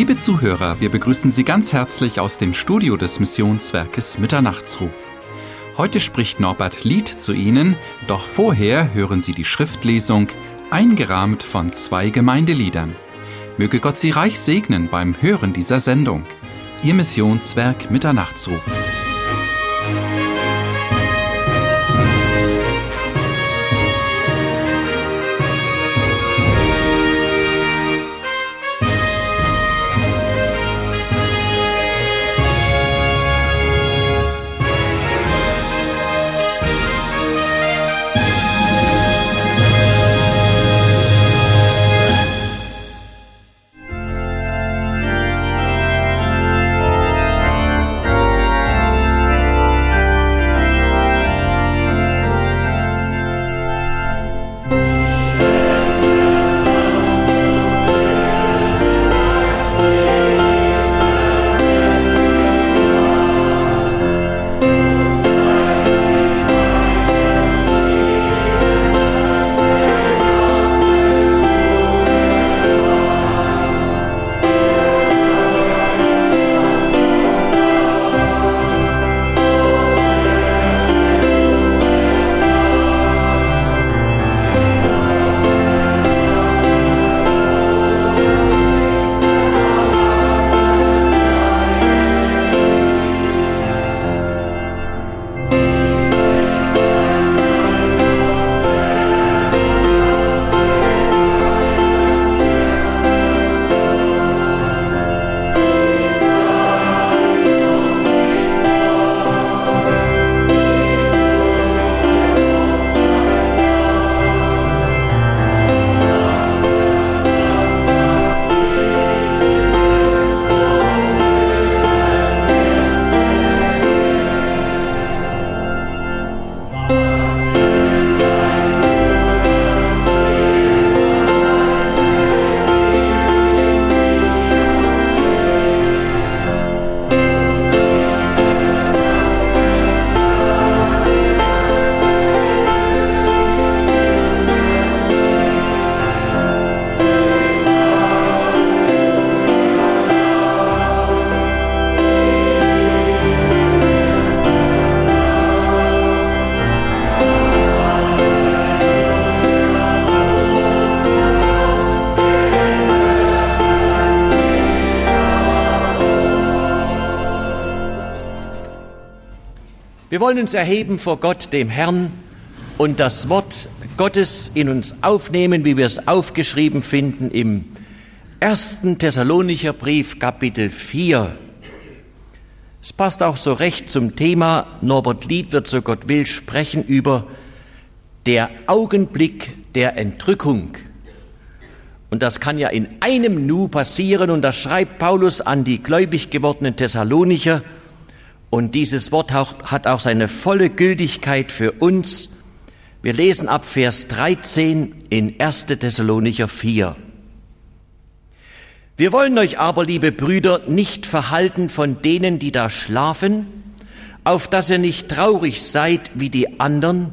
Liebe Zuhörer, wir begrüßen Sie ganz herzlich aus dem Studio des Missionswerkes Mitternachtsruf. Heute spricht Norbert Lied zu Ihnen, doch vorher hören Sie die Schriftlesung, eingerahmt von zwei Gemeindeliedern. Möge Gott Sie reich segnen beim Hören dieser Sendung. Ihr Missionswerk Mitternachtsruf. Wir wollen uns erheben vor Gott, dem Herrn, und das Wort Gottes in uns aufnehmen, wie wir es aufgeschrieben finden im ersten Thessalonicher Brief, Kapitel 4. Es passt auch so recht zum Thema. Norbert Lied wird, so Gott will, sprechen über der Augenblick der Entrückung. Und das kann ja in einem Nu passieren, und das schreibt Paulus an die gläubig gewordenen Thessalonicher. Und dieses Wort hat auch seine volle Gültigkeit für uns. Wir lesen ab Vers 13 in 1. Thessalonicher 4. Wir wollen euch aber, liebe Brüder, nicht verhalten von denen, die da schlafen, auf dass ihr nicht traurig seid wie die anderen,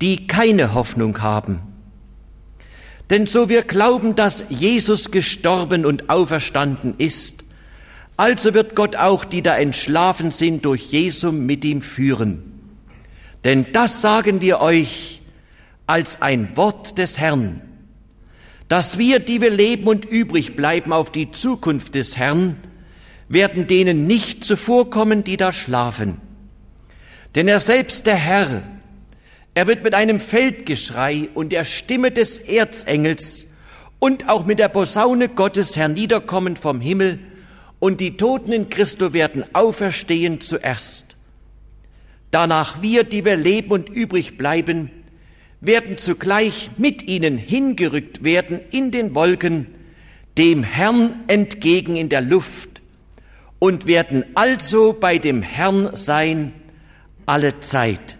die keine Hoffnung haben. Denn so wir glauben, dass Jesus gestorben und auferstanden ist, also wird Gott auch, die da entschlafen sind, durch Jesum mit ihm führen. Denn das sagen wir euch als ein Wort des Herrn, dass wir, die wir leben und übrig bleiben auf die Zukunft des Herrn, werden denen nicht zuvorkommen, die da schlafen. Denn er selbst, der Herr, er wird mit einem Feldgeschrei und der Stimme des Erzengels und auch mit der Posaune Gottes herniederkommen vom Himmel, und die Toten in Christo werden auferstehen zuerst. Danach wir, die wir leben und übrig bleiben, werden zugleich mit ihnen hingerückt werden in den Wolken, dem Herrn entgegen in der Luft und werden also bei dem Herrn sein alle Zeit.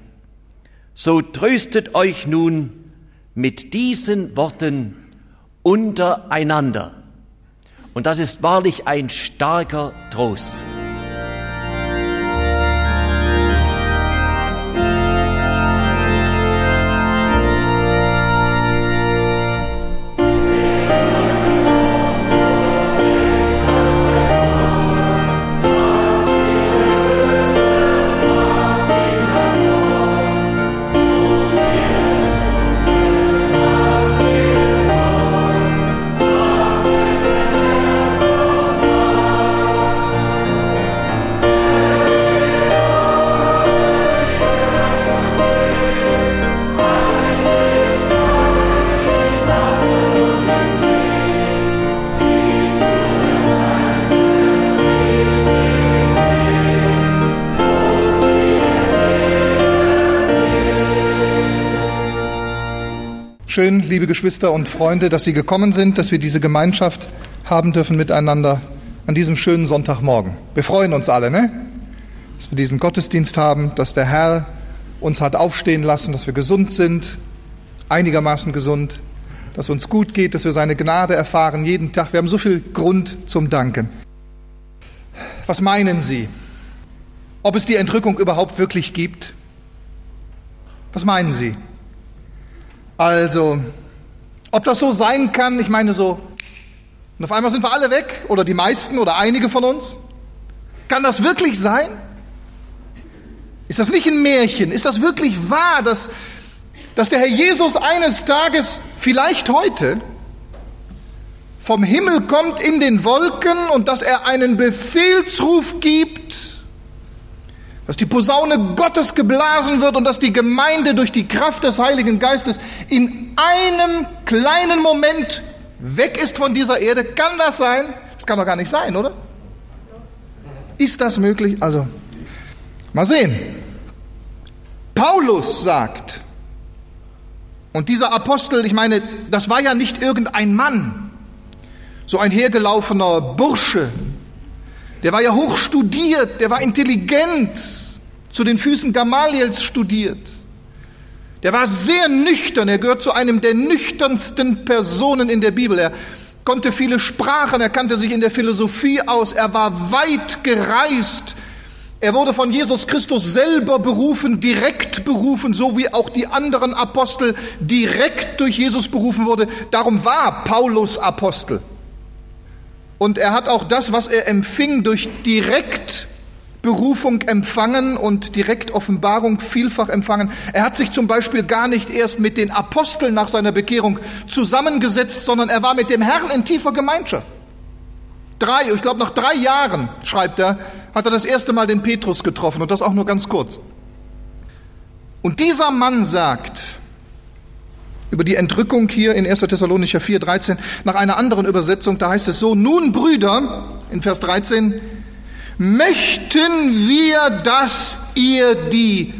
So tröstet euch nun mit diesen Worten untereinander. Und das ist wahrlich ein starker Trost. Schön, liebe Geschwister und Freunde, dass Sie gekommen sind, dass wir diese Gemeinschaft haben dürfen miteinander an diesem schönen Sonntagmorgen. Wir freuen uns alle, ne? dass wir diesen Gottesdienst haben, dass der Herr uns hat aufstehen lassen, dass wir gesund sind, einigermaßen gesund, dass uns gut geht, dass wir seine Gnade erfahren jeden Tag. Wir haben so viel Grund zum Danken. Was meinen Sie? Ob es die Entrückung überhaupt wirklich gibt? Was meinen Sie? Also, ob das so sein kann, ich meine so, und auf einmal sind wir alle weg, oder die meisten oder einige von uns. Kann das wirklich sein? Ist das nicht ein Märchen? Ist das wirklich wahr, dass, dass der Herr Jesus eines Tages, vielleicht heute, vom Himmel kommt in den Wolken und dass er einen Befehlsruf gibt dass die Posaune Gottes geblasen wird und dass die Gemeinde durch die Kraft des Heiligen Geistes in einem kleinen Moment weg ist von dieser Erde. Kann das sein? Das kann doch gar nicht sein, oder? Ist das möglich? Also, mal sehen. Paulus sagt, und dieser Apostel, ich meine, das war ja nicht irgendein Mann, so ein hergelaufener Bursche, der war ja hoch studiert, der war intelligent, zu den Füßen Gamaliels studiert. Der war sehr nüchtern, er gehört zu einem der nüchternsten Personen in der Bibel. Er konnte viele Sprachen, er kannte sich in der Philosophie aus, er war weit gereist. Er wurde von Jesus Christus selber berufen, direkt berufen, so wie auch die anderen Apostel direkt durch Jesus berufen wurde. Darum war Paulus Apostel. Und er hat auch das, was er empfing, durch direkt Berufung empfangen und direkt Offenbarung vielfach empfangen. Er hat sich zum Beispiel gar nicht erst mit den Aposteln nach seiner Bekehrung zusammengesetzt, sondern er war mit dem Herrn in tiefer Gemeinschaft. Drei, ich glaube nach drei Jahren, schreibt er, hat er das erste Mal den Petrus getroffen und das auch nur ganz kurz. Und dieser Mann sagt, über die Entrückung hier in 1. Thessalonicher 4, 13, nach einer anderen Übersetzung, da heißt es so, nun Brüder, in Vers 13, möchten wir, dass ihr die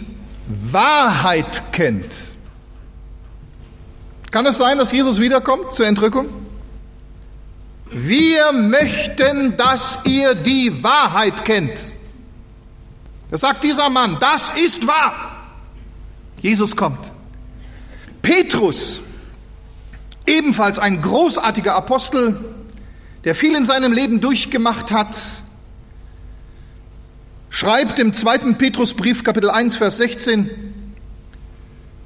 Wahrheit kennt. Kann es sein, dass Jesus wiederkommt zur Entrückung? Wir möchten, dass ihr die Wahrheit kennt. Das sagt dieser Mann, das ist wahr. Jesus kommt. Petrus, ebenfalls ein großartiger Apostel, der viel in seinem Leben durchgemacht hat, schreibt im zweiten Petrusbrief Kapitel 1 Vers 16,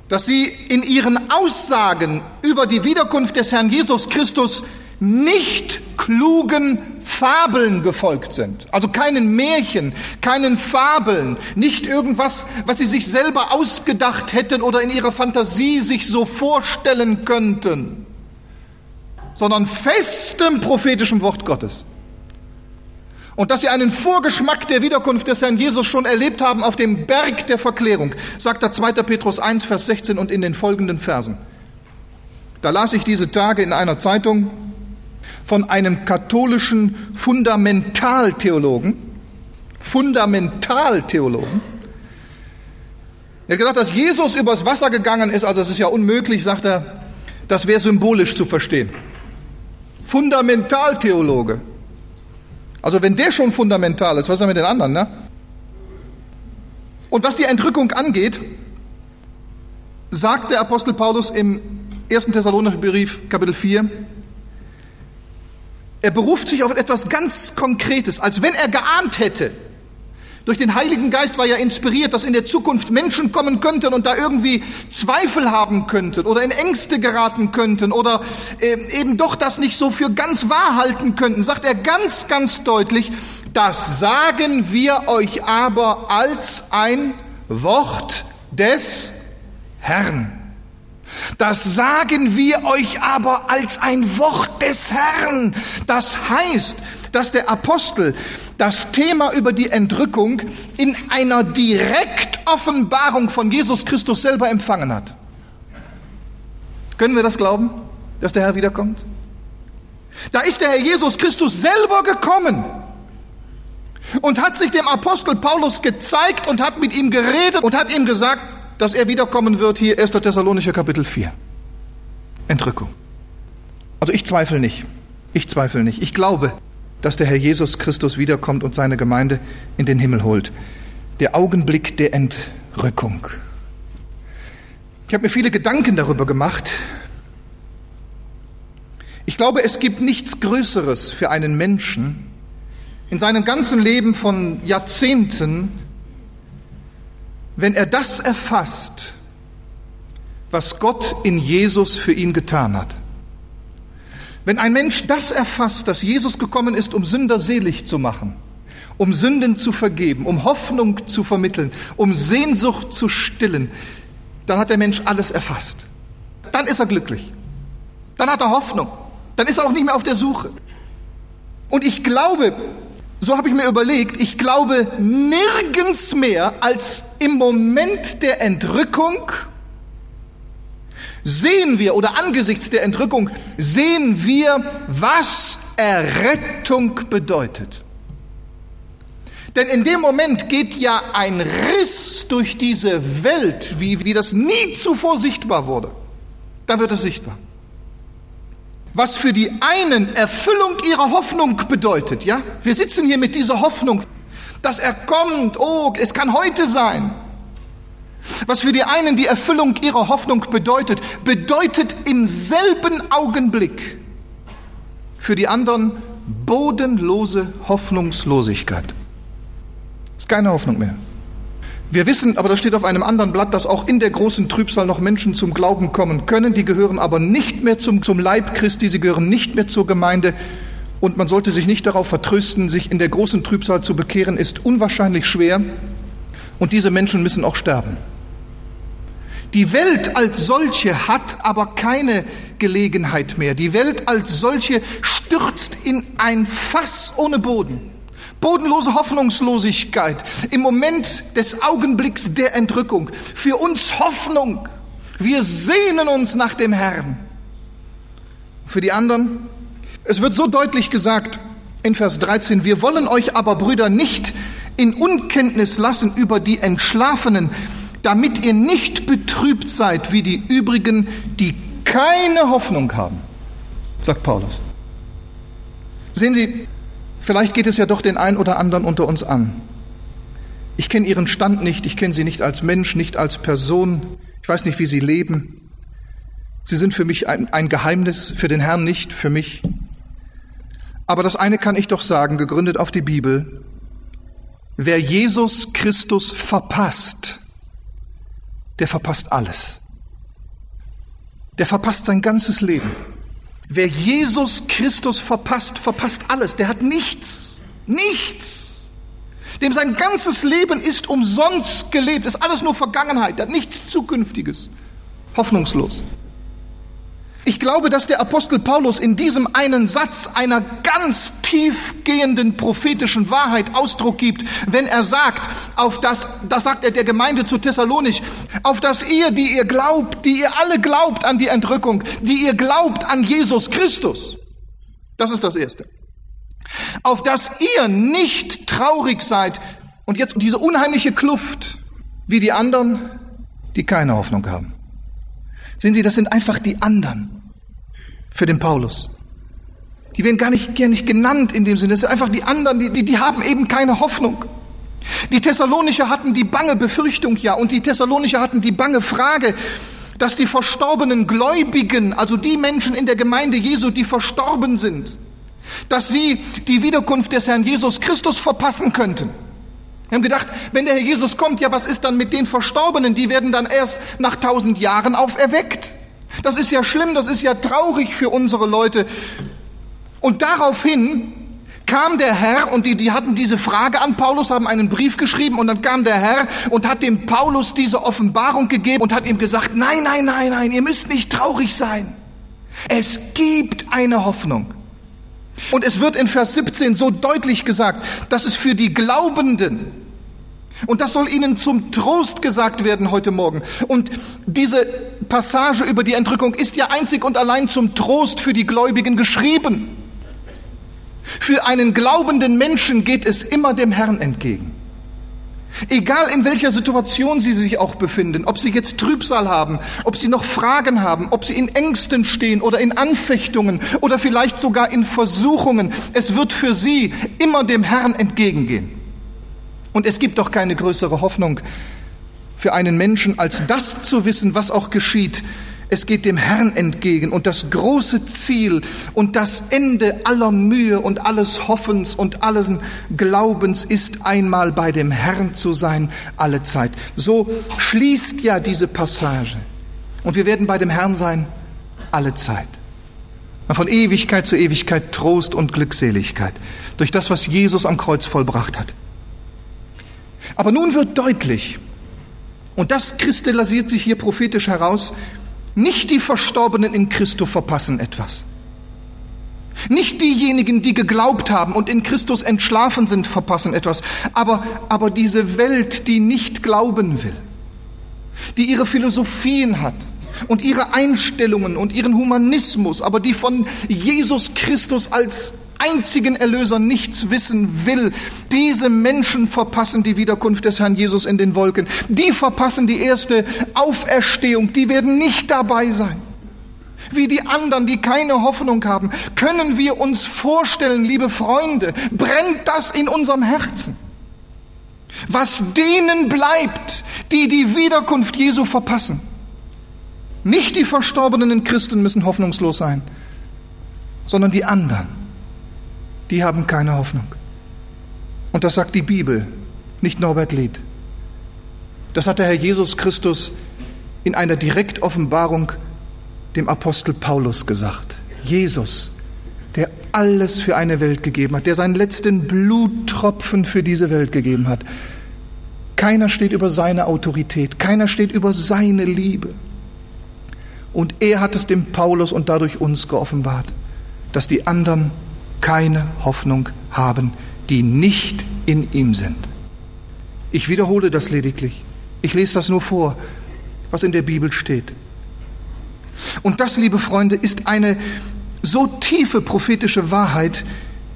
dass sie in ihren Aussagen über die Wiederkunft des Herrn Jesus Christus nicht klugen Fabeln gefolgt sind. Also keinen Märchen, keinen Fabeln, nicht irgendwas, was sie sich selber ausgedacht hätten oder in ihrer Fantasie sich so vorstellen könnten, sondern festem prophetischem Wort Gottes. Und dass sie einen Vorgeschmack der Wiederkunft des Herrn Jesus schon erlebt haben auf dem Berg der Verklärung, sagt der 2. Petrus 1, Vers 16 und in den folgenden Versen. Da las ich diese Tage in einer Zeitung von einem katholischen Fundamentaltheologen, Fundamentaltheologen, er hat gesagt, dass Jesus übers Wasser gegangen ist, also es ist ja unmöglich, sagt er, das wäre symbolisch zu verstehen. Fundamentaltheologe. Also wenn der schon fundamental ist, was ist mit den anderen? Ne? Und was die Entrückung angeht, sagt der Apostel Paulus im 1. Thessalonicher Brief, Kapitel 4, er beruft sich auf etwas ganz Konkretes, als wenn er geahnt hätte, durch den Heiligen Geist war ja inspiriert, dass in der Zukunft Menschen kommen könnten und da irgendwie Zweifel haben könnten oder in Ängste geraten könnten oder äh, eben doch das nicht so für ganz wahr halten könnten, sagt er ganz, ganz deutlich, das sagen wir euch aber als ein Wort des Herrn. Das sagen wir euch aber als ein Wort des Herrn. Das heißt, dass der Apostel das Thema über die Entrückung in einer Direktoffenbarung von Jesus Christus selber empfangen hat. Können wir das glauben, dass der Herr wiederkommt? Da ist der Herr Jesus Christus selber gekommen und hat sich dem Apostel Paulus gezeigt und hat mit ihm geredet und hat ihm gesagt, dass er wiederkommen wird, hier 1. Thessalonicher Kapitel 4. Entrückung. Also ich zweifle nicht. Ich zweifle nicht. Ich glaube, dass der Herr Jesus Christus wiederkommt und seine Gemeinde in den Himmel holt. Der Augenblick der Entrückung. Ich habe mir viele Gedanken darüber gemacht. Ich glaube, es gibt nichts Größeres für einen Menschen in seinem ganzen Leben von Jahrzehnten, wenn er das erfasst, was Gott in Jesus für ihn getan hat. Wenn ein Mensch das erfasst, dass Jesus gekommen ist, um Sünder selig zu machen, um Sünden zu vergeben, um Hoffnung zu vermitteln, um Sehnsucht zu stillen, dann hat der Mensch alles erfasst. Dann ist er glücklich. Dann hat er Hoffnung. Dann ist er auch nicht mehr auf der Suche. Und ich glaube, so habe ich mir überlegt, ich glaube nirgends mehr als im Moment der Entrückung sehen wir oder angesichts der Entrückung sehen wir, was Errettung bedeutet. Denn in dem Moment geht ja ein Riss durch diese Welt, wie, wie das nie zuvor sichtbar wurde. Da wird es sichtbar. Was für die einen Erfüllung ihrer Hoffnung bedeutet, ja? Wir sitzen hier mit dieser Hoffnung, dass er kommt, oh, es kann heute sein. Was für die einen die Erfüllung ihrer Hoffnung bedeutet, bedeutet im selben Augenblick für die anderen bodenlose Hoffnungslosigkeit. Ist keine Hoffnung mehr. Wir wissen, aber das steht auf einem anderen Blatt, dass auch in der großen Trübsal noch Menschen zum Glauben kommen können. Die gehören aber nicht mehr zum, zum Leib Christi, sie gehören nicht mehr zur Gemeinde. Und man sollte sich nicht darauf vertrösten, sich in der großen Trübsal zu bekehren, ist unwahrscheinlich schwer. Und diese Menschen müssen auch sterben. Die Welt als solche hat aber keine Gelegenheit mehr. Die Welt als solche stürzt in ein Fass ohne Boden. Bodenlose Hoffnungslosigkeit im Moment des Augenblicks der Entrückung. Für uns Hoffnung. Wir sehnen uns nach dem Herrn. Für die anderen, es wird so deutlich gesagt in Vers 13, wir wollen euch aber, Brüder, nicht in Unkenntnis lassen über die Entschlafenen, damit ihr nicht betrübt seid wie die übrigen, die keine Hoffnung haben, sagt Paulus. Sehen Sie, vielleicht geht es ja doch den einen oder anderen unter uns an. Ich kenne Ihren Stand nicht, ich kenne Sie nicht als Mensch, nicht als Person, ich weiß nicht, wie Sie leben. Sie sind für mich ein, ein Geheimnis, für den Herrn nicht, für mich. Aber das eine kann ich doch sagen, gegründet auf die Bibel. Wer Jesus Christus verpasst, der verpasst alles. Der verpasst sein ganzes Leben. Wer Jesus Christus verpasst, verpasst alles. Der hat nichts. Nichts. Dem sein ganzes Leben ist umsonst gelebt. Ist alles nur Vergangenheit. Der hat nichts Zukünftiges. Hoffnungslos. Ich glaube, dass der Apostel Paulus in diesem einen Satz einer ganz tiefgehenden prophetischen Wahrheit Ausdruck gibt, wenn er sagt, auf das, das sagt er der Gemeinde zu Thessalonich, auf das ihr, die ihr glaubt, die ihr alle glaubt an die Entrückung, die ihr glaubt an Jesus Christus. Das ist das Erste. Auf das ihr nicht traurig seid und jetzt diese unheimliche Kluft wie die anderen, die keine Hoffnung haben. Sehen Sie, das sind einfach die anderen für den Paulus. Die werden gar nicht, gar nicht genannt in dem Sinne. Das sind einfach die anderen, die, die, die haben eben keine Hoffnung. Die Thessalonicher hatten die bange Befürchtung, ja, und die Thessalonicher hatten die bange Frage, dass die verstorbenen Gläubigen, also die Menschen in der Gemeinde Jesu, die verstorben sind, dass sie die Wiederkunft des Herrn Jesus Christus verpassen könnten. Wir haben gedacht, wenn der Herr Jesus kommt, ja, was ist dann mit den Verstorbenen? Die werden dann erst nach tausend Jahren auferweckt. Das ist ja schlimm, das ist ja traurig für unsere Leute. Und daraufhin kam der Herr und die, die hatten diese Frage an Paulus, haben einen Brief geschrieben und dann kam der Herr und hat dem Paulus diese Offenbarung gegeben und hat ihm gesagt, nein, nein, nein, nein, ihr müsst nicht traurig sein. Es gibt eine Hoffnung. Und es wird in Vers 17 so deutlich gesagt, dass es für die Glaubenden, und das soll Ihnen zum Trost gesagt werden heute Morgen. Und diese Passage über die Entrückung ist ja einzig und allein zum Trost für die Gläubigen geschrieben. Für einen glaubenden Menschen geht es immer dem Herrn entgegen. Egal in welcher Situation Sie sich auch befinden, ob Sie jetzt Trübsal haben, ob Sie noch Fragen haben, ob Sie in Ängsten stehen oder in Anfechtungen oder vielleicht sogar in Versuchungen, es wird für Sie immer dem Herrn entgegengehen. Und es gibt doch keine größere Hoffnung für einen Menschen, als das zu wissen, was auch geschieht, es geht dem Herrn entgegen und das große Ziel und das Ende aller Mühe und alles Hoffens und alles Glaubens ist einmal bei dem Herrn zu sein, alle Zeit. So schließt ja diese Passage. Und wir werden bei dem Herrn sein, alle Zeit. Von Ewigkeit zu Ewigkeit Trost und Glückseligkeit durch das, was Jesus am Kreuz vollbracht hat. Aber nun wird deutlich, und das kristallisiert sich hier prophetisch heraus, nicht die Verstorbenen in Christo verpassen etwas. Nicht diejenigen, die geglaubt haben und in Christus entschlafen sind, verpassen etwas. Aber, aber diese Welt, die nicht glauben will, die ihre Philosophien hat und ihre Einstellungen und ihren Humanismus, aber die von Jesus Christus als einzigen Erlöser nichts wissen will. Diese Menschen verpassen die Wiederkunft des Herrn Jesus in den Wolken. Die verpassen die erste Auferstehung. Die werden nicht dabei sein. Wie die anderen, die keine Hoffnung haben. Können wir uns vorstellen, liebe Freunde, brennt das in unserem Herzen? Was denen bleibt, die die Wiederkunft Jesu verpassen. Nicht die verstorbenen Christen müssen hoffnungslos sein, sondern die anderen die haben keine Hoffnung. Und das sagt die Bibel, nicht Norbert Lied. Das hat der Herr Jesus Christus in einer Direktoffenbarung dem Apostel Paulus gesagt. Jesus, der alles für eine Welt gegeben hat, der seinen letzten Bluttropfen für diese Welt gegeben hat. Keiner steht über seine Autorität, keiner steht über seine Liebe. Und er hat es dem Paulus und dadurch uns geoffenbart, dass die anderen keine Hoffnung haben, die nicht in ihm sind. Ich wiederhole das lediglich. Ich lese das nur vor, was in der Bibel steht. Und das, liebe Freunde, ist eine so tiefe prophetische Wahrheit,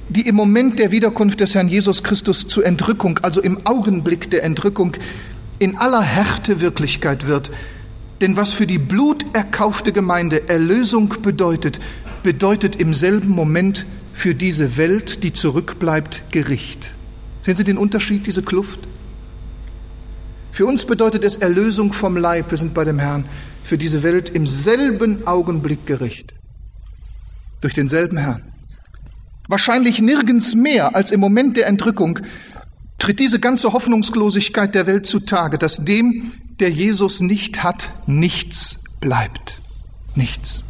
die im Moment der Wiederkunft des Herrn Jesus Christus zur Entrückung, also im Augenblick der Entrückung, in aller Härte Wirklichkeit wird. Denn was für die bluterkaufte Gemeinde Erlösung bedeutet, bedeutet im selben Moment für diese Welt, die zurückbleibt, Gericht. Sehen Sie den Unterschied, diese Kluft? Für uns bedeutet es Erlösung vom Leib, wir sind bei dem Herrn, für diese Welt im selben Augenblick Gericht. Durch denselben Herrn. Wahrscheinlich nirgends mehr als im Moment der Entrückung tritt diese ganze Hoffnungslosigkeit der Welt zutage, dass dem, der Jesus nicht hat, nichts bleibt. Nichts.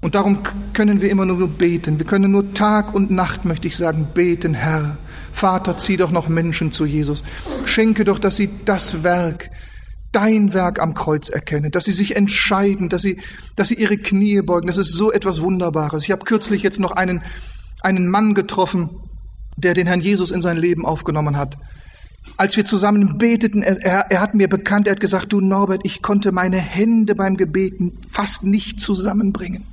Und darum können wir immer nur beten. Wir können nur Tag und Nacht, möchte ich sagen, beten, Herr. Vater, zieh doch noch Menschen zu Jesus. Schenke doch, dass sie das Werk, dein Werk am Kreuz erkennen, dass sie sich entscheiden, dass sie, dass sie ihre Knie beugen. Das ist so etwas Wunderbares. Ich habe kürzlich jetzt noch einen, einen Mann getroffen, der den Herrn Jesus in sein Leben aufgenommen hat. Als wir zusammen beteten, er, er, er hat mir bekannt, er hat gesagt, du Norbert, ich konnte meine Hände beim Gebeten fast nicht zusammenbringen.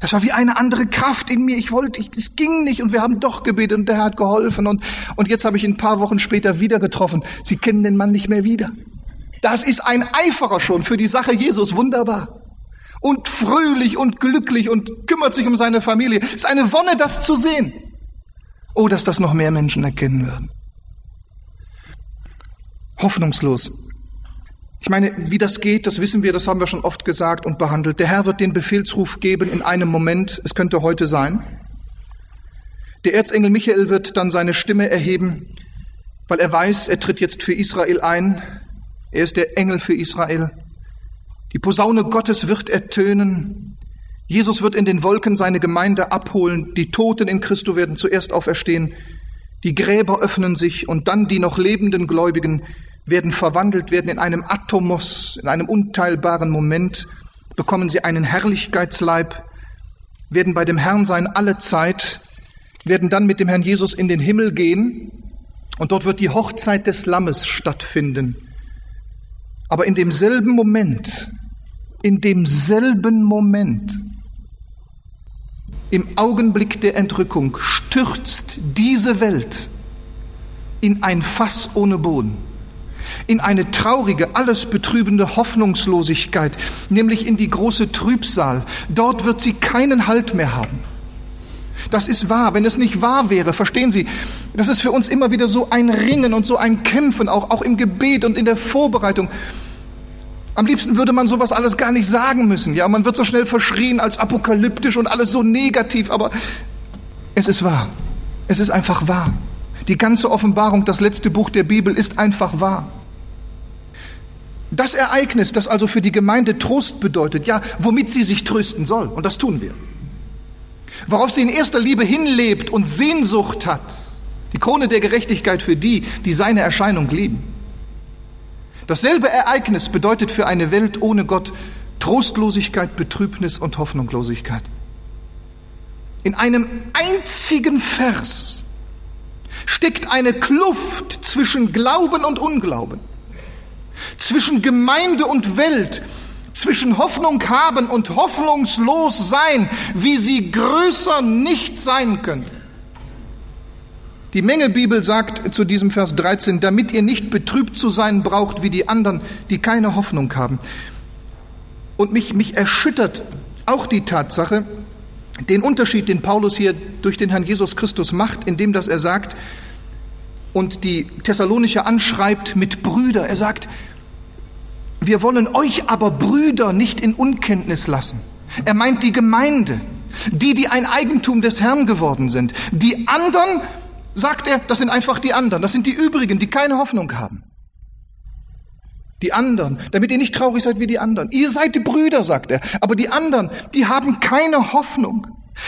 Das war wie eine andere Kraft in mir. Ich wollte, ich, es ging nicht und wir haben doch gebetet und der hat geholfen und, und jetzt habe ich ihn ein paar Wochen später wieder getroffen. Sie kennen den Mann nicht mehr wieder. Das ist ein Eiferer schon für die Sache Jesus. Wunderbar. Und fröhlich und glücklich und kümmert sich um seine Familie. Es ist eine Wonne, das zu sehen. Oh, dass das noch mehr Menschen erkennen würden. Hoffnungslos ich meine, wie das geht, das wissen wir, das haben wir schon oft gesagt und behandelt. Der Herr wird den Befehlsruf geben in einem Moment, es könnte heute sein. Der Erzengel Michael wird dann seine Stimme erheben, weil er weiß, er tritt jetzt für Israel ein. Er ist der Engel für Israel. Die Posaune Gottes wird ertönen. Jesus wird in den Wolken seine Gemeinde abholen. Die Toten in Christo werden zuerst auferstehen. Die Gräber öffnen sich und dann die noch lebenden Gläubigen werden verwandelt werden in einem Atomos, in einem unteilbaren Moment, bekommen sie einen Herrlichkeitsleib, werden bei dem Herrn sein alle Zeit, werden dann mit dem Herrn Jesus in den Himmel gehen und dort wird die Hochzeit des Lammes stattfinden. Aber in demselben Moment, in demselben Moment, im Augenblick der Entrückung stürzt diese Welt in ein Fass ohne Boden, in eine traurige, alles betrübende Hoffnungslosigkeit, nämlich in die große Trübsal. Dort wird sie keinen Halt mehr haben. Das ist wahr. Wenn es nicht wahr wäre, verstehen Sie, das ist für uns immer wieder so ein Ringen und so ein Kämpfen, auch, auch im Gebet und in der Vorbereitung. Am liebsten würde man sowas alles gar nicht sagen müssen. Ja, man wird so schnell verschrien als apokalyptisch und alles so negativ, aber es ist wahr. Es ist einfach wahr. Die ganze Offenbarung, das letzte Buch der Bibel, ist einfach wahr. Das Ereignis, das also für die Gemeinde Trost bedeutet, ja, womit sie sich trösten soll, und das tun wir. Worauf sie in erster Liebe hinlebt und Sehnsucht hat, die Krone der Gerechtigkeit für die, die seine Erscheinung lieben. Dasselbe Ereignis bedeutet für eine Welt ohne Gott Trostlosigkeit, Betrübnis und Hoffnungslosigkeit. In einem einzigen Vers steckt eine Kluft zwischen Glauben und Unglauben, zwischen Gemeinde und Welt, zwischen Hoffnung haben und hoffnungslos sein, wie sie größer nicht sein könnte. Die Menge Bibel sagt zu diesem Vers 13, damit ihr nicht betrübt zu sein braucht wie die anderen, die keine Hoffnung haben. Und mich, mich erschüttert auch die Tatsache, den Unterschied, den Paulus hier durch den Herrn Jesus Christus macht, indem dass er sagt und die Thessalonische anschreibt mit Brüder. Er sagt, wir wollen euch aber Brüder nicht in Unkenntnis lassen. Er meint die Gemeinde, die, die ein Eigentum des Herrn geworden sind. Die anderen, sagt er, das sind einfach die anderen, das sind die übrigen, die keine Hoffnung haben. Die anderen, damit ihr nicht traurig seid wie die anderen. Ihr seid die Brüder, sagt er. Aber die anderen, die haben keine Hoffnung.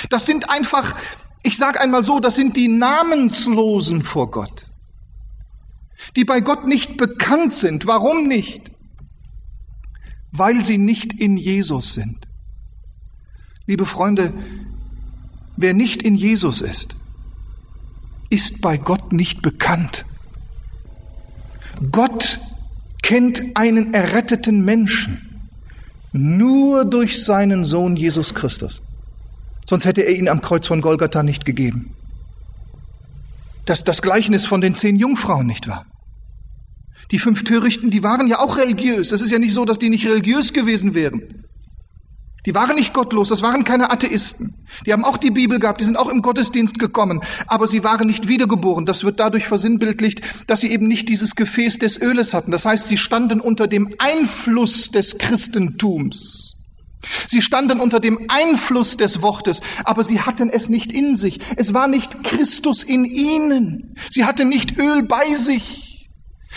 Das sind einfach, ich sage einmal so, das sind die Namenslosen vor Gott. Die bei Gott nicht bekannt sind. Warum nicht? Weil sie nicht in Jesus sind. Liebe Freunde, wer nicht in Jesus ist, ist bei Gott nicht bekannt. Gott kennt einen erretteten Menschen nur durch seinen Sohn Jesus Christus. Sonst hätte er ihn am Kreuz von Golgatha nicht gegeben. Das, das Gleichnis von den zehn Jungfrauen nicht wahr? Die fünf Törichten, die waren ja auch religiös. Es ist ja nicht so, dass die nicht religiös gewesen wären. Die waren nicht gottlos, das waren keine Atheisten. Die haben auch die Bibel gehabt, die sind auch im Gottesdienst gekommen, aber sie waren nicht wiedergeboren. Das wird dadurch versinnbildlicht, dass sie eben nicht dieses Gefäß des Öles hatten. Das heißt, sie standen unter dem Einfluss des Christentums. Sie standen unter dem Einfluss des Wortes, aber sie hatten es nicht in sich. Es war nicht Christus in ihnen. Sie hatten nicht Öl bei sich.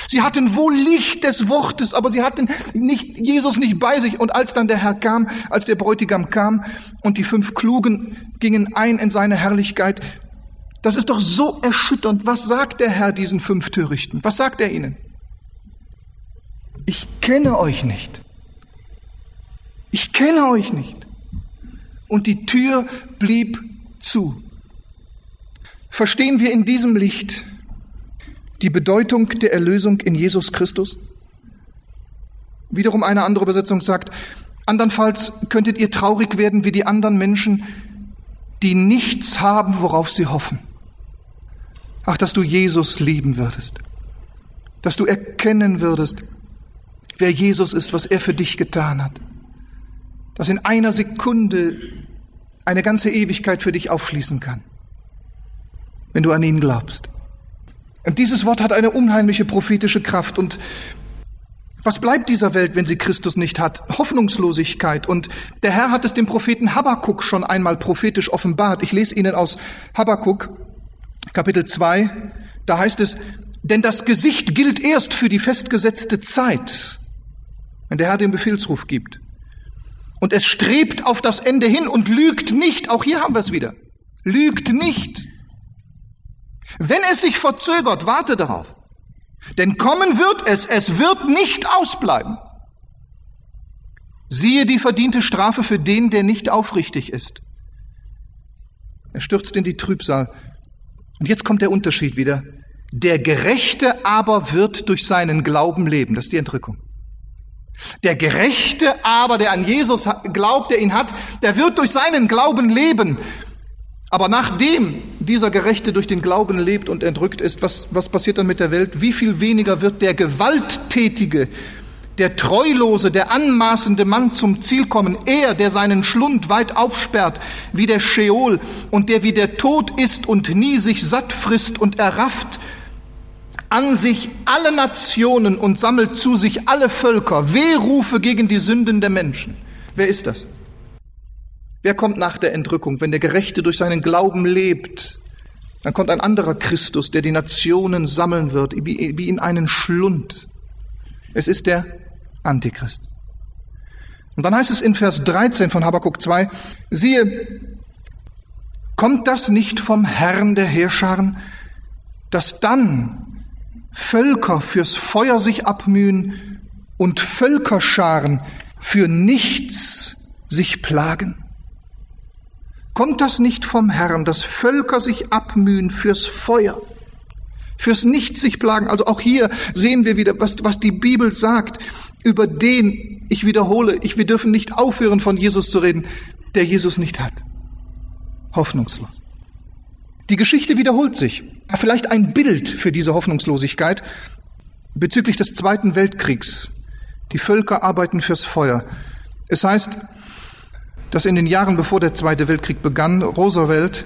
Sie hatten wohl Licht des Wortes, aber sie hatten nicht, Jesus nicht bei sich. Und als dann der Herr kam, als der Bräutigam kam und die fünf Klugen gingen ein in seine Herrlichkeit, das ist doch so erschütternd. Was sagt der Herr diesen fünf Törichten? Was sagt er ihnen? Ich kenne euch nicht. Ich kenne euch nicht. Und die Tür blieb zu. Verstehen wir in diesem Licht, die Bedeutung der Erlösung in Jesus Christus? Wiederum eine andere Übersetzung sagt, andernfalls könntet ihr traurig werden wie die anderen Menschen, die nichts haben, worauf sie hoffen. Ach, dass du Jesus lieben würdest, dass du erkennen würdest, wer Jesus ist, was er für dich getan hat, dass in einer Sekunde eine ganze Ewigkeit für dich aufschließen kann, wenn du an ihn glaubst. Und dieses Wort hat eine unheimliche prophetische Kraft. Und was bleibt dieser Welt, wenn sie Christus nicht hat? Hoffnungslosigkeit. Und der Herr hat es dem Propheten Habakkuk schon einmal prophetisch offenbart. Ich lese Ihnen aus Habakkuk, Kapitel 2. Da heißt es, denn das Gesicht gilt erst für die festgesetzte Zeit, wenn der Herr den Befehlsruf gibt. Und es strebt auf das Ende hin und lügt nicht. Auch hier haben wir es wieder. Lügt nicht. Wenn es sich verzögert, warte darauf. Denn kommen wird es, es wird nicht ausbleiben. Siehe die verdiente Strafe für den, der nicht aufrichtig ist. Er stürzt in die Trübsal. Und jetzt kommt der Unterschied wieder. Der Gerechte aber wird durch seinen Glauben leben. Das ist die Entrückung. Der Gerechte aber, der an Jesus glaubt, der ihn hat, der wird durch seinen Glauben leben. Aber nachdem dieser Gerechte durch den Glauben lebt und entrückt ist, was, was passiert dann mit der Welt? Wie viel weniger wird der Gewalttätige, der Treulose, der anmaßende Mann zum Ziel kommen, er, der seinen Schlund weit aufsperrt, wie der Scheol und der wie der Tod ist und nie sich satt frisst und errafft, an sich alle Nationen und sammelt zu sich alle Völker, Wehrufe gegen die Sünden der Menschen. Wer ist das? Wer kommt nach der Entrückung, wenn der Gerechte durch seinen Glauben lebt? Dann kommt ein anderer Christus, der die Nationen sammeln wird, wie, in einen Schlund. Es ist der Antichrist. Und dann heißt es in Vers 13 von Habakkuk 2, siehe, kommt das nicht vom Herrn der Heerscharen, dass dann Völker fürs Feuer sich abmühen und Völkerscharen für nichts sich plagen? Kommt das nicht vom Herrn, dass Völker sich abmühen fürs Feuer? fürs Nicht sich plagen. Also auch hier sehen wir wieder, was, was die Bibel sagt über den, ich wiederhole, ich, wir dürfen nicht aufhören von Jesus zu reden, der Jesus nicht hat. Hoffnungslos. Die Geschichte wiederholt sich. Vielleicht ein Bild für diese Hoffnungslosigkeit bezüglich des Zweiten Weltkriegs. Die Völker arbeiten fürs Feuer. Es heißt, dass in den Jahren bevor der Zweite Weltkrieg begann, Roosevelt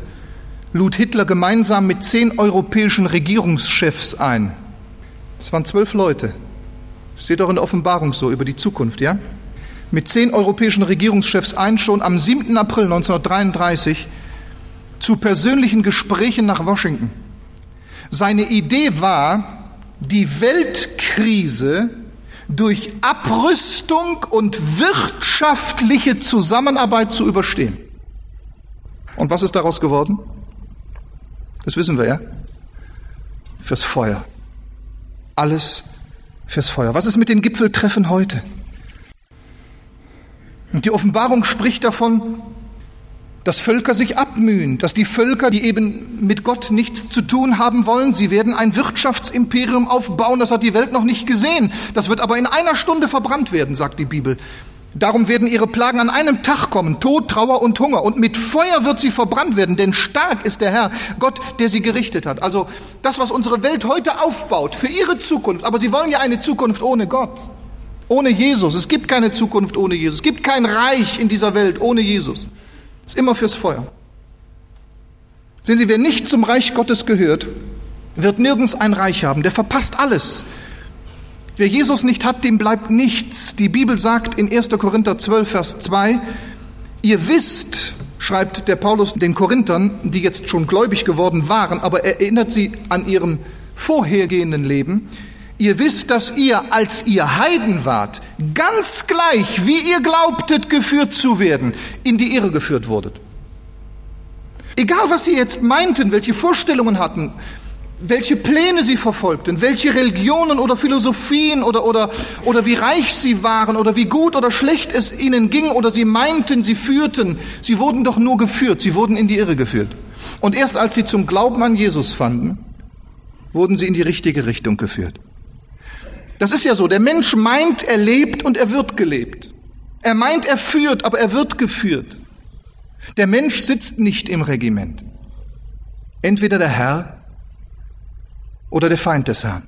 lud Hitler gemeinsam mit zehn europäischen Regierungschefs ein. Es waren zwölf Leute. Steht auch in der Offenbarung so über die Zukunft, ja? Mit zehn europäischen Regierungschefs ein, schon am 7. April 1933 zu persönlichen Gesprächen nach Washington. Seine Idee war, die Weltkrise durch Abrüstung und wirtschaftliche Zusammenarbeit zu überstehen. Und was ist daraus geworden? Das wissen wir ja. Fürs Feuer. Alles fürs Feuer. Was ist mit den Gipfeltreffen heute? Und die Offenbarung spricht davon, dass Völker sich abmühen, dass die Völker, die eben mit Gott nichts zu tun haben wollen, sie werden ein Wirtschaftsimperium aufbauen, das hat die Welt noch nicht gesehen. Das wird aber in einer Stunde verbrannt werden, sagt die Bibel. Darum werden ihre Plagen an einem Tag kommen, Tod, Trauer und Hunger. Und mit Feuer wird sie verbrannt werden, denn stark ist der Herr, Gott, der sie gerichtet hat. Also das, was unsere Welt heute aufbaut, für ihre Zukunft. Aber sie wollen ja eine Zukunft ohne Gott, ohne Jesus. Es gibt keine Zukunft ohne Jesus. Es gibt kein Reich in dieser Welt ohne Jesus. Ist immer fürs Feuer. Sehen Sie, wer nicht zum Reich Gottes gehört, wird nirgends ein Reich haben. Der verpasst alles. Wer Jesus nicht hat, dem bleibt nichts. Die Bibel sagt in 1. Korinther 12, Vers 2, ihr wisst, schreibt der Paulus den Korinthern, die jetzt schon gläubig geworden waren, aber er erinnert sie an ihrem vorhergehenden Leben, ihr wisst, dass ihr, als ihr Heiden wart, ganz gleich, wie ihr glaubtet, geführt zu werden, in die Irre geführt wurdet. Egal, was sie jetzt meinten, welche Vorstellungen hatten, welche Pläne sie verfolgten, welche Religionen oder Philosophien oder, oder, oder wie reich sie waren oder wie gut oder schlecht es ihnen ging oder sie meinten, sie führten. Sie wurden doch nur geführt, sie wurden in die Irre geführt. Und erst als sie zum Glauben an Jesus fanden, wurden sie in die richtige Richtung geführt. Das ist ja so, der Mensch meint, er lebt und er wird gelebt. Er meint, er führt, aber er wird geführt. Der Mensch sitzt nicht im Regiment. Entweder der Herr oder der Feind des Herrn.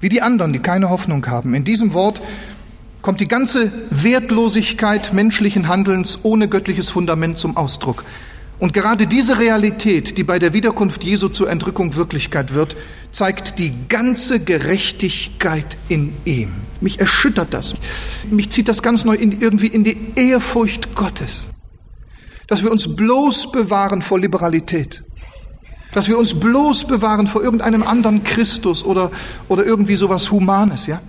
Wie die anderen, die keine Hoffnung haben. In diesem Wort kommt die ganze Wertlosigkeit menschlichen Handelns ohne göttliches Fundament zum Ausdruck. Und gerade diese Realität, die bei der Wiederkunft Jesu zur Entrückung Wirklichkeit wird, zeigt die ganze Gerechtigkeit in ihm. Mich erschüttert das. Mich zieht das ganz neu in, irgendwie in die Ehrfurcht Gottes. Dass wir uns bloß bewahren vor Liberalität dass wir uns bloß bewahren vor irgendeinem anderen Christus oder, oder irgendwie sowas Humanes, ja?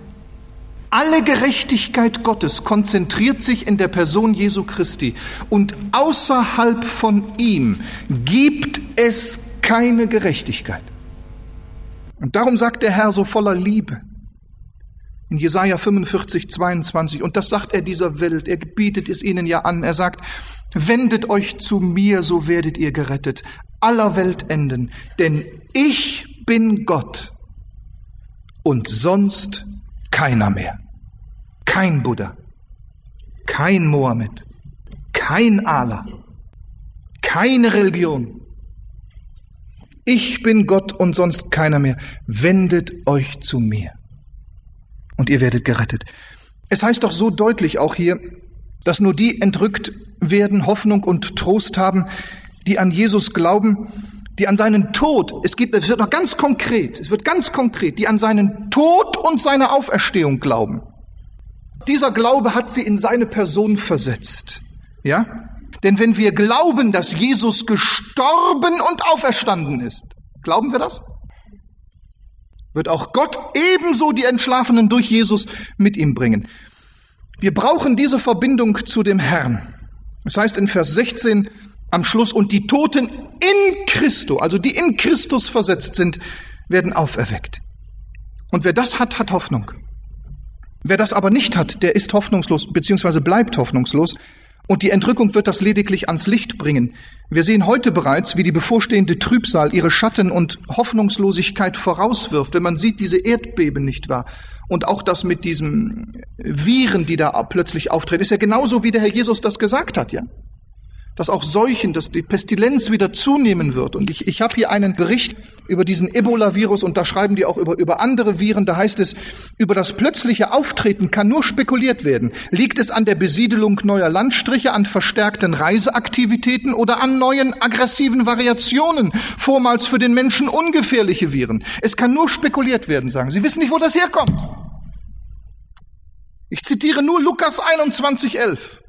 Alle Gerechtigkeit Gottes konzentriert sich in der Person Jesu Christi. Und außerhalb von ihm gibt es keine Gerechtigkeit. Und darum sagt der Herr so voller Liebe in Jesaja 45, 22, und das sagt er dieser Welt, er bietet es ihnen ja an, er sagt, wendet euch zu mir, so werdet ihr gerettet, aller Weltenden, denn ich bin Gott und sonst keiner mehr. Kein Buddha, kein Mohammed, kein Allah, keine Religion, Ich bin Gott und sonst keiner mehr. Wendet euch zu mir. Und ihr werdet gerettet. Es heißt doch so deutlich auch hier, dass nur die entrückt werden, Hoffnung und Trost haben, die an Jesus glauben, die an seinen Tod, es geht, es wird noch ganz konkret, es wird ganz konkret, die an seinen Tod und seine Auferstehung glauben. Dieser Glaube hat sie in seine Person versetzt. Ja? Denn wenn wir glauben, dass Jesus gestorben und auferstanden ist, glauben wir das? Wird auch Gott ebenso die Entschlafenen durch Jesus mit ihm bringen. Wir brauchen diese Verbindung zu dem Herrn. Das heißt in Vers 16 am Schluss, und die Toten in Christo, also die in Christus versetzt sind, werden auferweckt. Und wer das hat, hat Hoffnung. Wer das aber nicht hat, der ist hoffnungslos, beziehungsweise bleibt hoffnungslos. Und die Entrückung wird das lediglich ans Licht bringen. Wir sehen heute bereits, wie die bevorstehende Trübsal ihre Schatten und Hoffnungslosigkeit vorauswirft, wenn man sieht diese Erdbeben nicht wahr. Und auch das mit diesen Viren, die da plötzlich auftreten, ist ja genauso, wie der Herr Jesus das gesagt hat, ja dass auch Seuchen, dass die Pestilenz wieder zunehmen wird. Und ich, ich habe hier einen Bericht über diesen Ebola-Virus und da schreiben die auch über, über andere Viren. Da heißt es, über das plötzliche Auftreten kann nur spekuliert werden. Liegt es an der Besiedelung neuer Landstriche, an verstärkten Reiseaktivitäten oder an neuen aggressiven Variationen, vormals für den Menschen ungefährliche Viren? Es kann nur spekuliert werden, sagen Sie. wissen nicht, wo das herkommt. Ich zitiere nur Lukas 21, 11.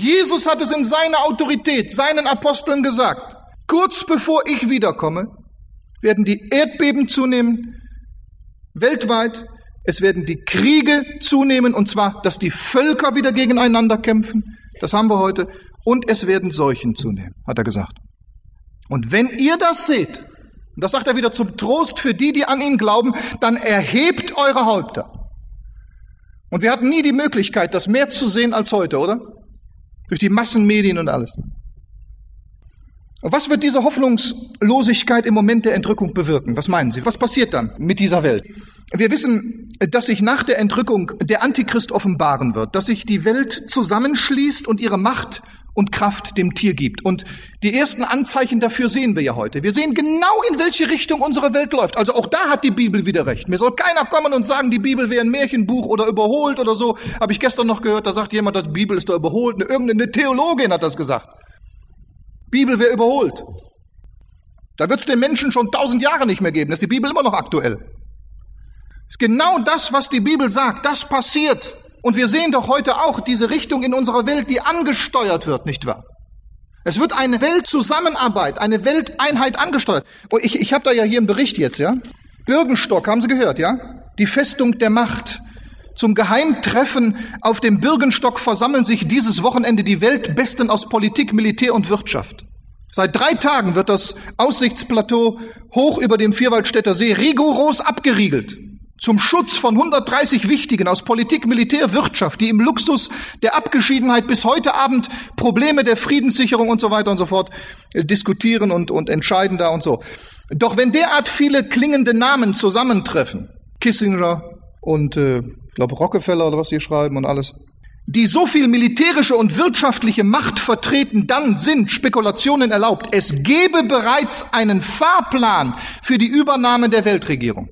Jesus hat es in seiner Autorität seinen Aposteln gesagt. Kurz bevor ich wiederkomme, werden die Erdbeben zunehmen, weltweit. Es werden die Kriege zunehmen, und zwar, dass die Völker wieder gegeneinander kämpfen. Das haben wir heute. Und es werden Seuchen zunehmen, hat er gesagt. Und wenn ihr das seht, und das sagt er wieder zum Trost für die, die an ihn glauben, dann erhebt eure Häupter. Und wir hatten nie die Möglichkeit, das mehr zu sehen als heute, oder? Durch die Massenmedien und alles. Was wird diese Hoffnungslosigkeit im Moment der Entrückung bewirken? Was meinen Sie? Was passiert dann mit dieser Welt? Wir wissen, dass sich nach der Entrückung der Antichrist offenbaren wird, dass sich die Welt zusammenschließt und ihre Macht und Kraft dem Tier gibt. Und die ersten Anzeichen dafür sehen wir ja heute. Wir sehen genau, in welche Richtung unsere Welt läuft. Also auch da hat die Bibel wieder recht. Mir soll keiner kommen und sagen, die Bibel wäre ein Märchenbuch oder überholt oder so. Habe ich gestern noch gehört, da sagt jemand, die Bibel ist da überholt. Irgendeine Theologin hat das gesagt. Bibel wäre überholt. Da wird es den Menschen schon tausend Jahre nicht mehr geben. Da ist die Bibel immer noch aktuell. Ist genau das, was die Bibel sagt, das passiert. Und wir sehen doch heute auch diese Richtung in unserer Welt, die angesteuert wird, nicht wahr? Es wird eine Weltzusammenarbeit, eine Welteinheit angesteuert. Oh, ich, ich habe da ja hier einen Bericht jetzt, ja? Birkenstock, haben Sie gehört, ja? Die Festung der Macht. Zum Geheimtreffen auf dem Birkenstock versammeln sich dieses Wochenende die Weltbesten aus Politik, Militär und Wirtschaft. Seit drei Tagen wird das Aussichtsplateau hoch über dem Vierwaldstätter See rigoros abgeriegelt zum Schutz von 130 Wichtigen aus Politik, Militär, Wirtschaft, die im Luxus der Abgeschiedenheit bis heute Abend Probleme der Friedenssicherung und so weiter und so fort äh, diskutieren und, und entscheiden da und so. Doch wenn derart viele klingende Namen zusammentreffen, Kissinger und äh, ich glaube Rockefeller oder was sie schreiben und alles, die so viel militärische und wirtschaftliche Macht vertreten, dann sind Spekulationen erlaubt. Es gebe bereits einen Fahrplan für die Übernahme der Weltregierung.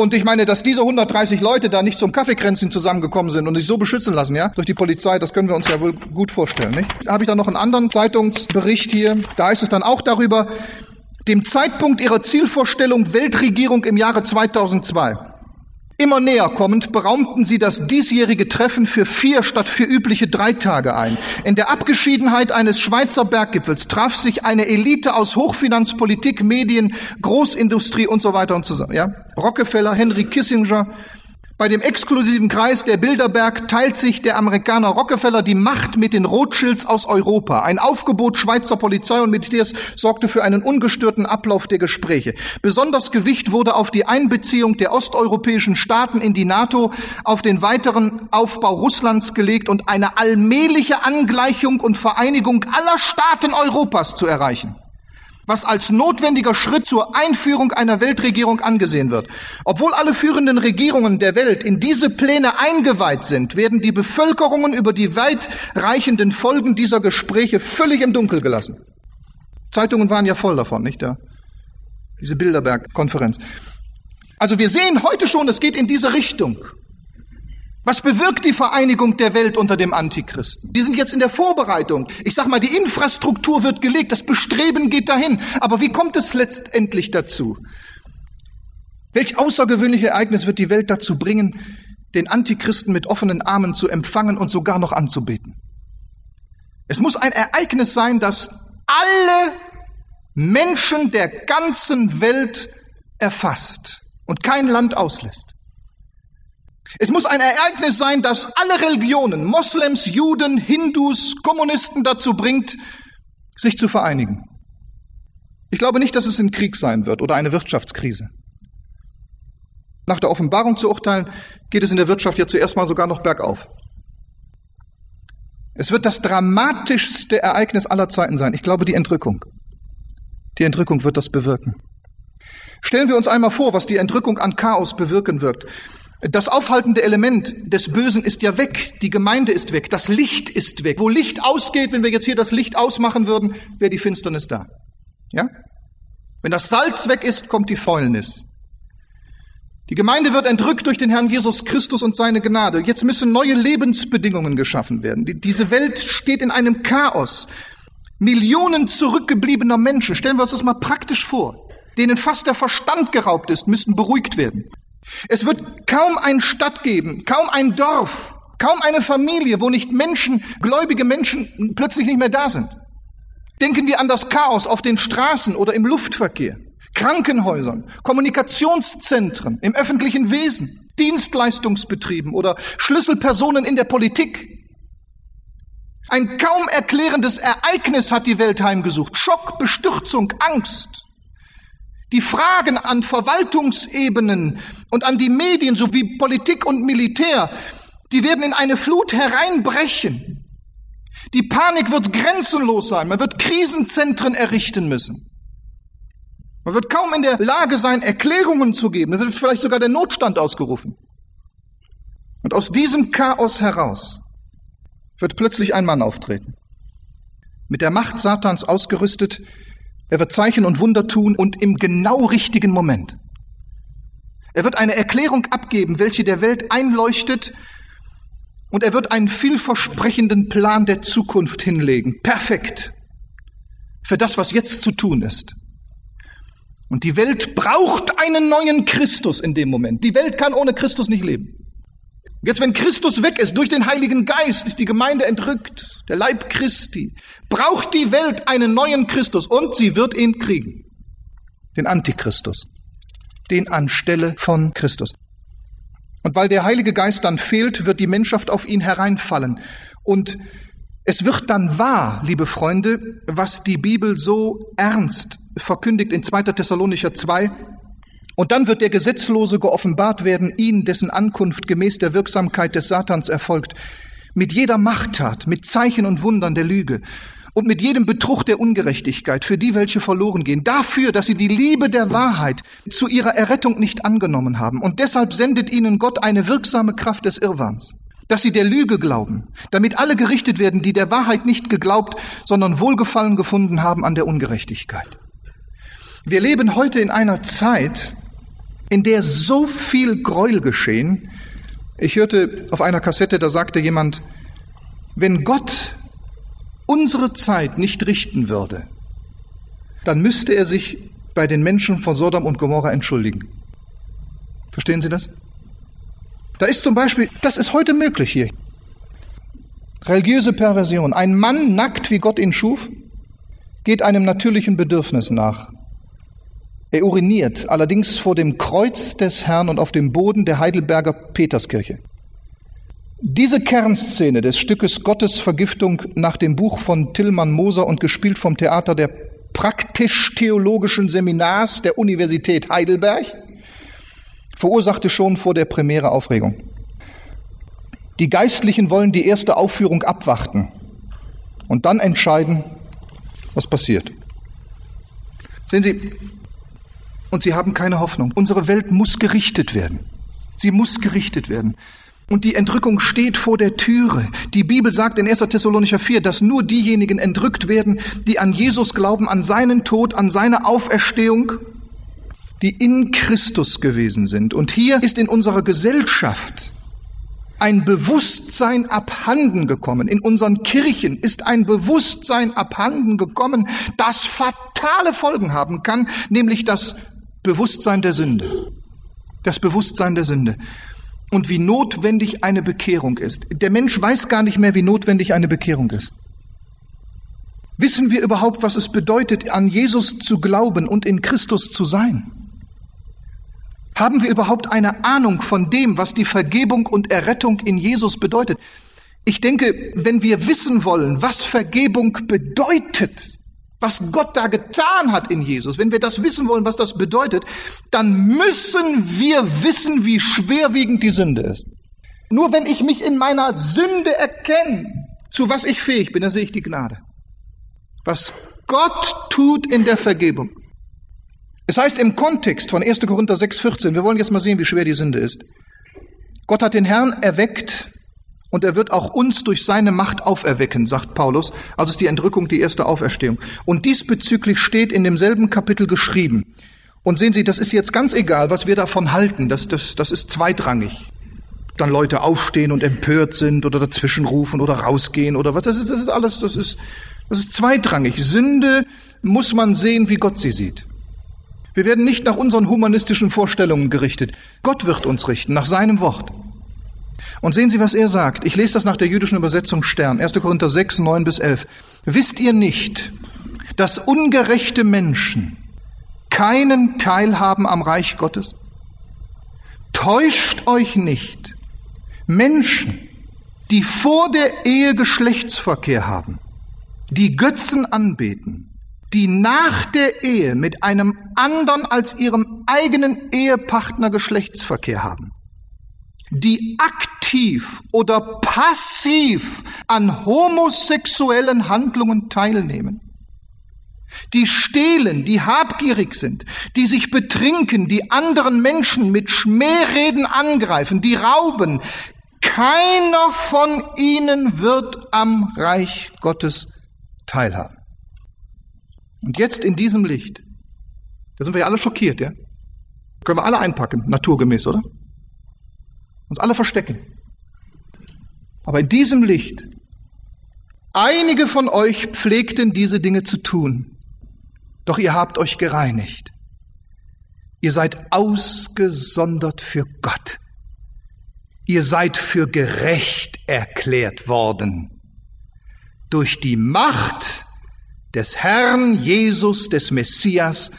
Und ich meine, dass diese 130 Leute da nicht zum Kaffeekränzchen zusammengekommen sind und sich so beschützen lassen, ja, durch die Polizei, das können wir uns ja wohl gut vorstellen, nicht? Da habe ich dann noch einen anderen Zeitungsbericht hier. Da ist es dann auch darüber, dem Zeitpunkt ihrer Zielvorstellung Weltregierung im Jahre 2002. Immer näher kommend beraumten sie das diesjährige Treffen für vier statt für übliche drei Tage ein. In der Abgeschiedenheit eines Schweizer Berggipfels traf sich eine Elite aus Hochfinanz, Politik, Medien, Großindustrie und so weiter und so. Ja? Rockefeller, Henry Kissinger, bei dem exklusiven Kreis der Bilderberg teilt sich der Amerikaner Rockefeller die Macht mit den Rothschilds aus Europa. Ein Aufgebot Schweizer Polizei und Militärs sorgte für einen ungestörten Ablauf der Gespräche. Besonders Gewicht wurde auf die Einbeziehung der osteuropäischen Staaten in die NATO, auf den weiteren Aufbau Russlands gelegt und eine allmähliche Angleichung und Vereinigung aller Staaten Europas zu erreichen was als notwendiger Schritt zur Einführung einer Weltregierung angesehen wird. Obwohl alle führenden Regierungen der Welt in diese Pläne eingeweiht sind, werden die Bevölkerungen über die weitreichenden Folgen dieser Gespräche völlig im Dunkel gelassen. Zeitungen waren ja voll davon, nicht? Ja. Diese Bilderberg-Konferenz. Also wir sehen heute schon, es geht in diese Richtung. Was bewirkt die Vereinigung der Welt unter dem Antichristen? Die sind jetzt in der Vorbereitung. Ich sag mal, die Infrastruktur wird gelegt, das Bestreben geht dahin. Aber wie kommt es letztendlich dazu? Welch außergewöhnliche Ereignis wird die Welt dazu bringen, den Antichristen mit offenen Armen zu empfangen und sogar noch anzubeten? Es muss ein Ereignis sein, das alle Menschen der ganzen Welt erfasst und kein Land auslässt. Es muss ein Ereignis sein, das alle Religionen, Moslems, Juden, Hindus, Kommunisten dazu bringt, sich zu vereinigen. Ich glaube nicht, dass es ein Krieg sein wird oder eine Wirtschaftskrise. Nach der Offenbarung zu urteilen, geht es in der Wirtschaft ja zuerst mal sogar noch bergauf. Es wird das dramatischste Ereignis aller Zeiten sein. Ich glaube, die Entrückung. Die Entrückung wird das bewirken. Stellen wir uns einmal vor, was die Entrückung an Chaos bewirken wird. Das aufhaltende Element des Bösen ist ja weg. Die Gemeinde ist weg. Das Licht ist weg. Wo Licht ausgeht, wenn wir jetzt hier das Licht ausmachen würden, wäre die Finsternis da. Ja? Wenn das Salz weg ist, kommt die Fäulnis. Die Gemeinde wird entrückt durch den Herrn Jesus Christus und seine Gnade. Jetzt müssen neue Lebensbedingungen geschaffen werden. Die, diese Welt steht in einem Chaos. Millionen zurückgebliebener Menschen, stellen wir uns das mal praktisch vor, denen fast der Verstand geraubt ist, müssten beruhigt werden. Es wird kaum eine Stadt geben, kaum ein Dorf, kaum eine Familie, wo nicht Menschen, gläubige Menschen plötzlich nicht mehr da sind. Denken wir an das Chaos auf den Straßen oder im Luftverkehr, Krankenhäusern, Kommunikationszentren, im öffentlichen Wesen, Dienstleistungsbetrieben oder Schlüsselpersonen in der Politik. Ein kaum erklärendes Ereignis hat die Welt heimgesucht. Schock, Bestürzung, Angst. Die Fragen an Verwaltungsebenen und an die Medien sowie Politik und Militär, die werden in eine Flut hereinbrechen. Die Panik wird grenzenlos sein. Man wird Krisenzentren errichten müssen. Man wird kaum in der Lage sein, Erklärungen zu geben. Es wird vielleicht sogar der Notstand ausgerufen. Und aus diesem Chaos heraus wird plötzlich ein Mann auftreten. Mit der Macht Satans ausgerüstet, er wird Zeichen und Wunder tun und im genau richtigen Moment. Er wird eine Erklärung abgeben, welche der Welt einleuchtet, und er wird einen vielversprechenden Plan der Zukunft hinlegen. Perfekt. Für das, was jetzt zu tun ist. Und die Welt braucht einen neuen Christus in dem Moment. Die Welt kann ohne Christus nicht leben. Jetzt, wenn Christus weg ist, durch den Heiligen Geist ist die Gemeinde entrückt, der Leib Christi, braucht die Welt einen neuen Christus und sie wird ihn kriegen. Den Antichristus. Den anstelle von Christus. Und weil der Heilige Geist dann fehlt, wird die Menschheit auf ihn hereinfallen. Und es wird dann wahr, liebe Freunde, was die Bibel so ernst verkündigt in 2. Thessalonicher 2, und dann wird der Gesetzlose geoffenbart werden, ihn, dessen Ankunft gemäß der Wirksamkeit des Satans erfolgt, mit jeder Machttat, mit Zeichen und Wundern der Lüge und mit jedem Betrug der Ungerechtigkeit für die, welche verloren gehen, dafür, dass sie die Liebe der Wahrheit zu ihrer Errettung nicht angenommen haben. Und deshalb sendet ihnen Gott eine wirksame Kraft des Irrwarns, dass sie der Lüge glauben, damit alle gerichtet werden, die der Wahrheit nicht geglaubt, sondern Wohlgefallen gefunden haben an der Ungerechtigkeit. Wir leben heute in einer Zeit, in der so viel Gräuel geschehen. Ich hörte auf einer Kassette, da sagte jemand, wenn Gott unsere Zeit nicht richten würde, dann müsste er sich bei den Menschen von Sodom und Gomorra entschuldigen. Verstehen Sie das? Da ist zum Beispiel, das ist heute möglich hier. Religiöse Perversion. Ein Mann, nackt wie Gott ihn schuf, geht einem natürlichen Bedürfnis nach. Er uriniert, allerdings vor dem Kreuz des Herrn und auf dem Boden der Heidelberger Peterskirche. Diese Kernszene des Stückes Gottesvergiftung nach dem Buch von Tillmann Moser und gespielt vom Theater der praktisch-theologischen Seminars der Universität Heidelberg verursachte schon vor der Premiere Aufregung. Die Geistlichen wollen die erste Aufführung abwarten und dann entscheiden, was passiert. Sehen Sie, und sie haben keine Hoffnung. Unsere Welt muss gerichtet werden. Sie muss gerichtet werden. Und die Entrückung steht vor der Türe. Die Bibel sagt in 1. Thessalonicher 4, dass nur diejenigen entrückt werden, die an Jesus glauben, an seinen Tod, an seine Auferstehung, die in Christus gewesen sind. Und hier ist in unserer Gesellschaft ein Bewusstsein abhanden gekommen. In unseren Kirchen ist ein Bewusstsein abhanden gekommen, das fatale Folgen haben kann, nämlich das Bewusstsein der Sünde. Das Bewusstsein der Sünde und wie notwendig eine Bekehrung ist. Der Mensch weiß gar nicht mehr, wie notwendig eine Bekehrung ist. Wissen wir überhaupt, was es bedeutet, an Jesus zu glauben und in Christus zu sein? Haben wir überhaupt eine Ahnung von dem, was die Vergebung und Errettung in Jesus bedeutet? Ich denke, wenn wir wissen wollen, was Vergebung bedeutet, was Gott da getan hat in Jesus, wenn wir das wissen wollen, was das bedeutet, dann müssen wir wissen, wie schwerwiegend die Sünde ist. Nur wenn ich mich in meiner Sünde erkenne, zu was ich fähig bin, dann sehe ich die Gnade. Was Gott tut in der Vergebung. Es heißt im Kontext von 1. Korinther 6,14, wir wollen jetzt mal sehen, wie schwer die Sünde ist. Gott hat den Herrn erweckt und er wird auch uns durch seine Macht auferwecken, sagt Paulus. Also ist die Entrückung die erste Auferstehung. Und diesbezüglich steht in demselben Kapitel geschrieben. Und sehen Sie, das ist jetzt ganz egal, was wir davon halten. Das, das, das ist zweitrangig. Dann Leute aufstehen und empört sind oder dazwischenrufen oder rausgehen oder was. Das ist, das ist alles, das ist, das ist zweitrangig. Sünde muss man sehen, wie Gott sie sieht. Wir werden nicht nach unseren humanistischen Vorstellungen gerichtet. Gott wird uns richten, nach seinem Wort. Und sehen Sie, was er sagt. Ich lese das nach der jüdischen Übersetzung Stern, 1. Korinther 6, 9 bis 11. Wisst ihr nicht, dass ungerechte Menschen keinen Teil haben am Reich Gottes? Täuscht euch nicht. Menschen, die vor der Ehe Geschlechtsverkehr haben, die Götzen anbeten, die nach der Ehe mit einem anderen als ihrem eigenen Ehepartner Geschlechtsverkehr haben, die aktiv oder passiv an homosexuellen Handlungen teilnehmen, die stehlen, die habgierig sind, die sich betrinken, die anderen Menschen mit Schmähreden angreifen, die rauben, keiner von ihnen wird am Reich Gottes teilhaben. Und jetzt in diesem Licht, da sind wir ja alle schockiert, ja? Können wir alle einpacken, naturgemäß, oder? Uns alle verstecken. Aber in diesem Licht, einige von euch pflegten diese Dinge zu tun, doch ihr habt euch gereinigt. Ihr seid ausgesondert für Gott. Ihr seid für gerecht erklärt worden durch die Macht des Herrn Jesus, des Messias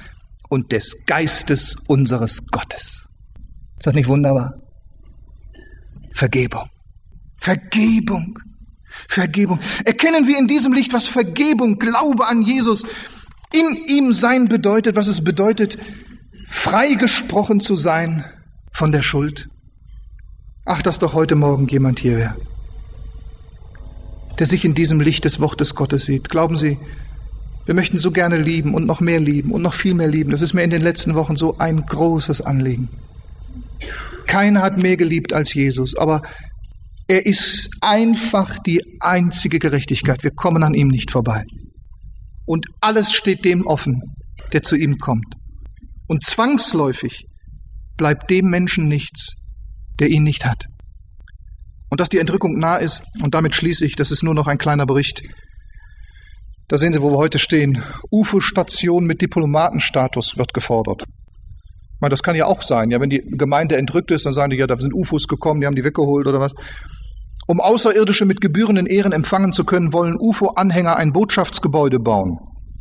und des Geistes unseres Gottes. Ist das nicht wunderbar? Vergebung. Vergebung. Vergebung. Erkennen wir in diesem Licht, was Vergebung, Glaube an Jesus, in ihm sein bedeutet, was es bedeutet, freigesprochen zu sein von der Schuld. Ach, dass doch heute Morgen jemand hier wäre, der sich in diesem Licht des Wortes Gottes sieht. Glauben Sie, wir möchten so gerne lieben und noch mehr lieben und noch viel mehr lieben. Das ist mir in den letzten Wochen so ein großes Anliegen. Keiner hat mehr geliebt als Jesus, aber er ist einfach die einzige Gerechtigkeit. Wir kommen an ihm nicht vorbei. Und alles steht dem offen, der zu ihm kommt. Und zwangsläufig bleibt dem Menschen nichts, der ihn nicht hat. Und dass die Entrückung nah ist, und damit schließe ich, das ist nur noch ein kleiner Bericht. Da sehen Sie, wo wir heute stehen. UFO-Station mit Diplomatenstatus wird gefordert meine, das kann ja auch sein. Ja, wenn die Gemeinde entrückt ist, dann sagen die, ja, da sind UFOs gekommen, die haben die weggeholt oder was. Um Außerirdische mit gebührenden Ehren empfangen zu können, wollen UFO-Anhänger ein Botschaftsgebäude bauen.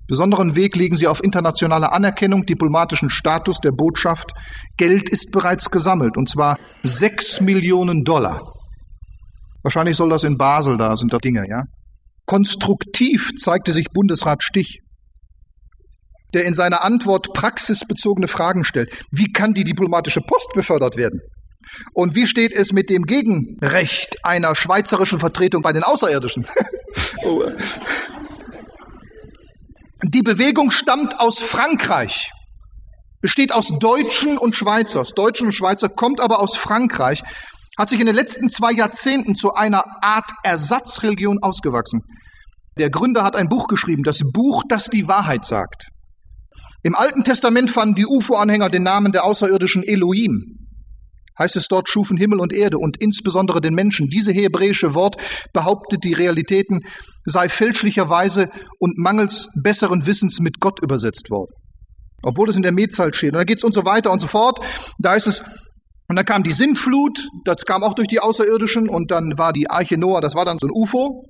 Besonderen Weg legen sie auf internationale Anerkennung, diplomatischen Status der Botschaft. Geld ist bereits gesammelt, und zwar sechs Millionen Dollar. Wahrscheinlich soll das in Basel da, sind da Dinge, ja. Konstruktiv zeigte sich Bundesrat Stich der in seiner Antwort praxisbezogene Fragen stellt. Wie kann die diplomatische Post befördert werden? Und wie steht es mit dem Gegenrecht einer schweizerischen Vertretung bei den Außerirdischen? Oh. Die Bewegung stammt aus Frankreich, besteht aus Deutschen und Schweizers. Deutschen und Schweizer kommt aber aus Frankreich, hat sich in den letzten zwei Jahrzehnten zu einer Art Ersatzreligion ausgewachsen. Der Gründer hat ein Buch geschrieben, das Buch, das die Wahrheit sagt. Im Alten Testament fanden die UFO-Anhänger den Namen der außerirdischen Elohim. Heißt es dort, schufen Himmel und Erde und insbesondere den Menschen. Diese hebräische Wort behauptet, die Realitäten sei fälschlicherweise und mangels besseren Wissens mit Gott übersetzt worden. Obwohl es in der Mehrzahl steht. Und da geht's und so weiter und so fort. Da ist es, und dann kam die Sintflut, das kam auch durch die Außerirdischen und dann war die Arche Noah, das war dann so ein UFO,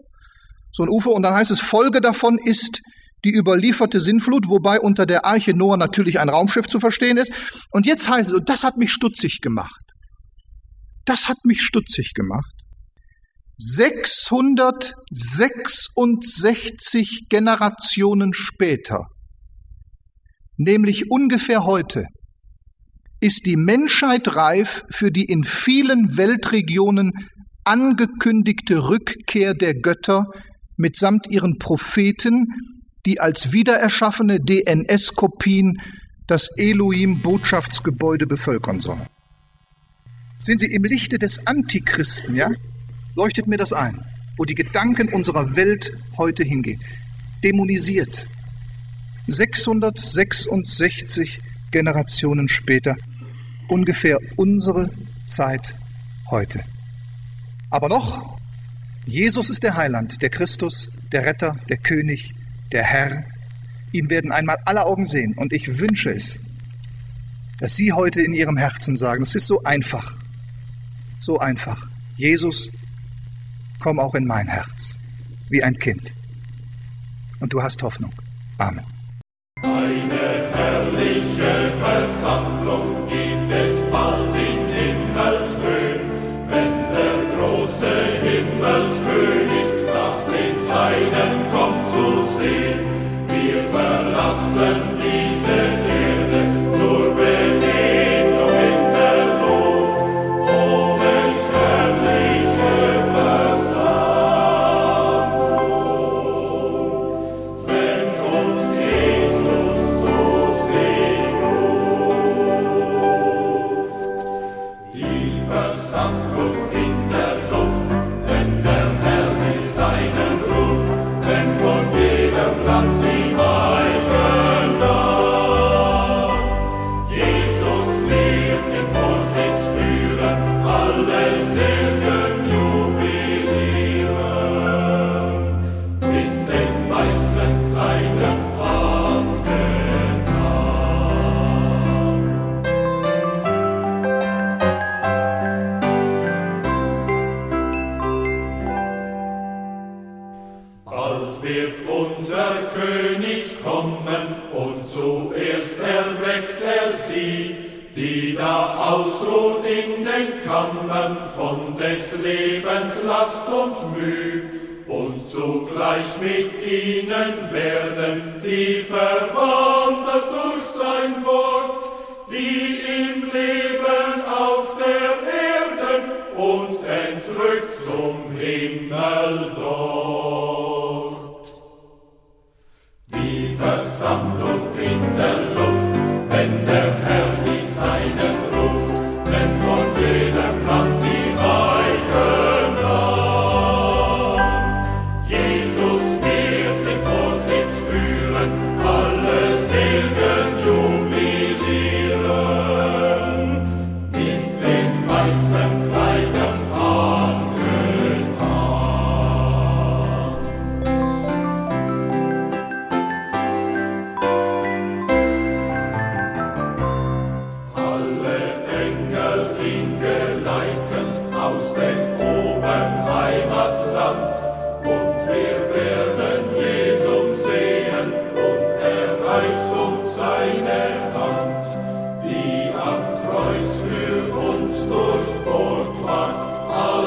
so ein UFO und dann heißt es, Folge davon ist die überlieferte Sintflut, wobei unter der Arche Noah natürlich ein Raumschiff zu verstehen ist. Und jetzt heißt es, und das hat mich stutzig gemacht. Das hat mich stutzig gemacht. 666 Generationen später, nämlich ungefähr heute, ist die Menschheit reif für die in vielen Weltregionen angekündigte Rückkehr der Götter mitsamt ihren Propheten, die als wiedererschaffene DNS-Kopien das Elohim-Botschaftsgebäude bevölkern sollen. Sehen Sie, im Lichte des Antichristen, ja, leuchtet mir das ein, wo die Gedanken unserer Welt heute hingehen. Dämonisiert. 666 Generationen später ungefähr unsere Zeit heute. Aber noch, Jesus ist der Heiland, der Christus, der Retter, der König, der Herr. Ihn werden einmal alle Augen sehen und ich wünsche es, dass Sie heute in Ihrem Herzen sagen, es ist so einfach, so einfach. Jesus, komm auch in mein Herz, wie ein Kind. Und du hast Hoffnung. Amen. Eine herrliche Versammlung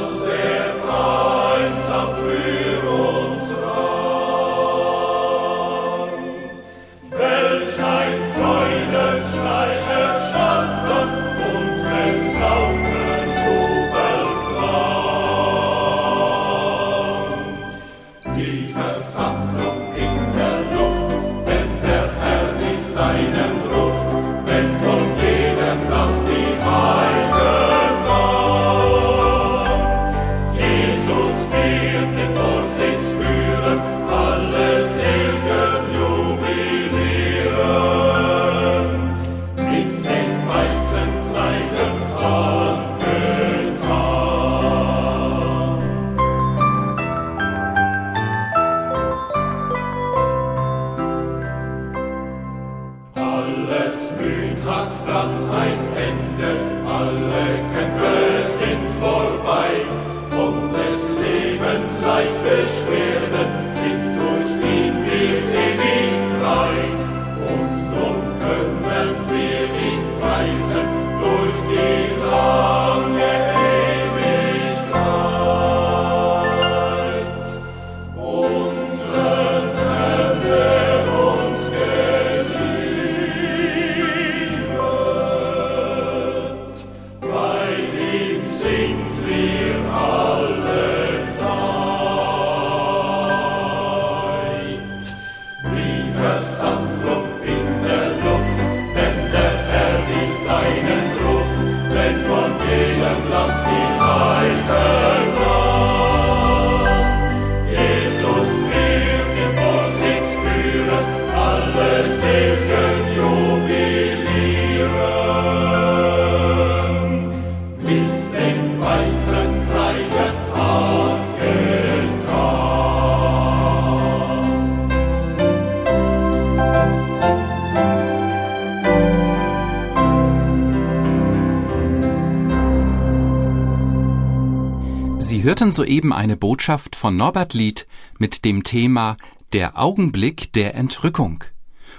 als soeben eine Botschaft von Norbert Lied mit dem Thema Der Augenblick der Entrückung.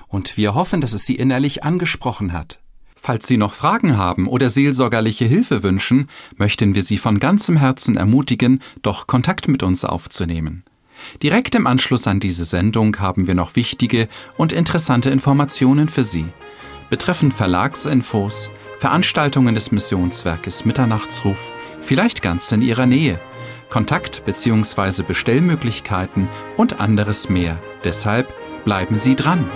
Und wir hoffen, dass es Sie innerlich angesprochen hat. Falls Sie noch Fragen haben oder seelsorgerliche Hilfe wünschen, möchten wir Sie von ganzem Herzen ermutigen, doch Kontakt mit uns aufzunehmen. Direkt im Anschluss an diese Sendung haben wir noch wichtige und interessante Informationen für Sie. Betreffend Verlagsinfos, Veranstaltungen des Missionswerkes Mitternachtsruf, vielleicht ganz in Ihrer Nähe, Kontakt- bzw. Bestellmöglichkeiten und anderes mehr. Deshalb bleiben Sie dran.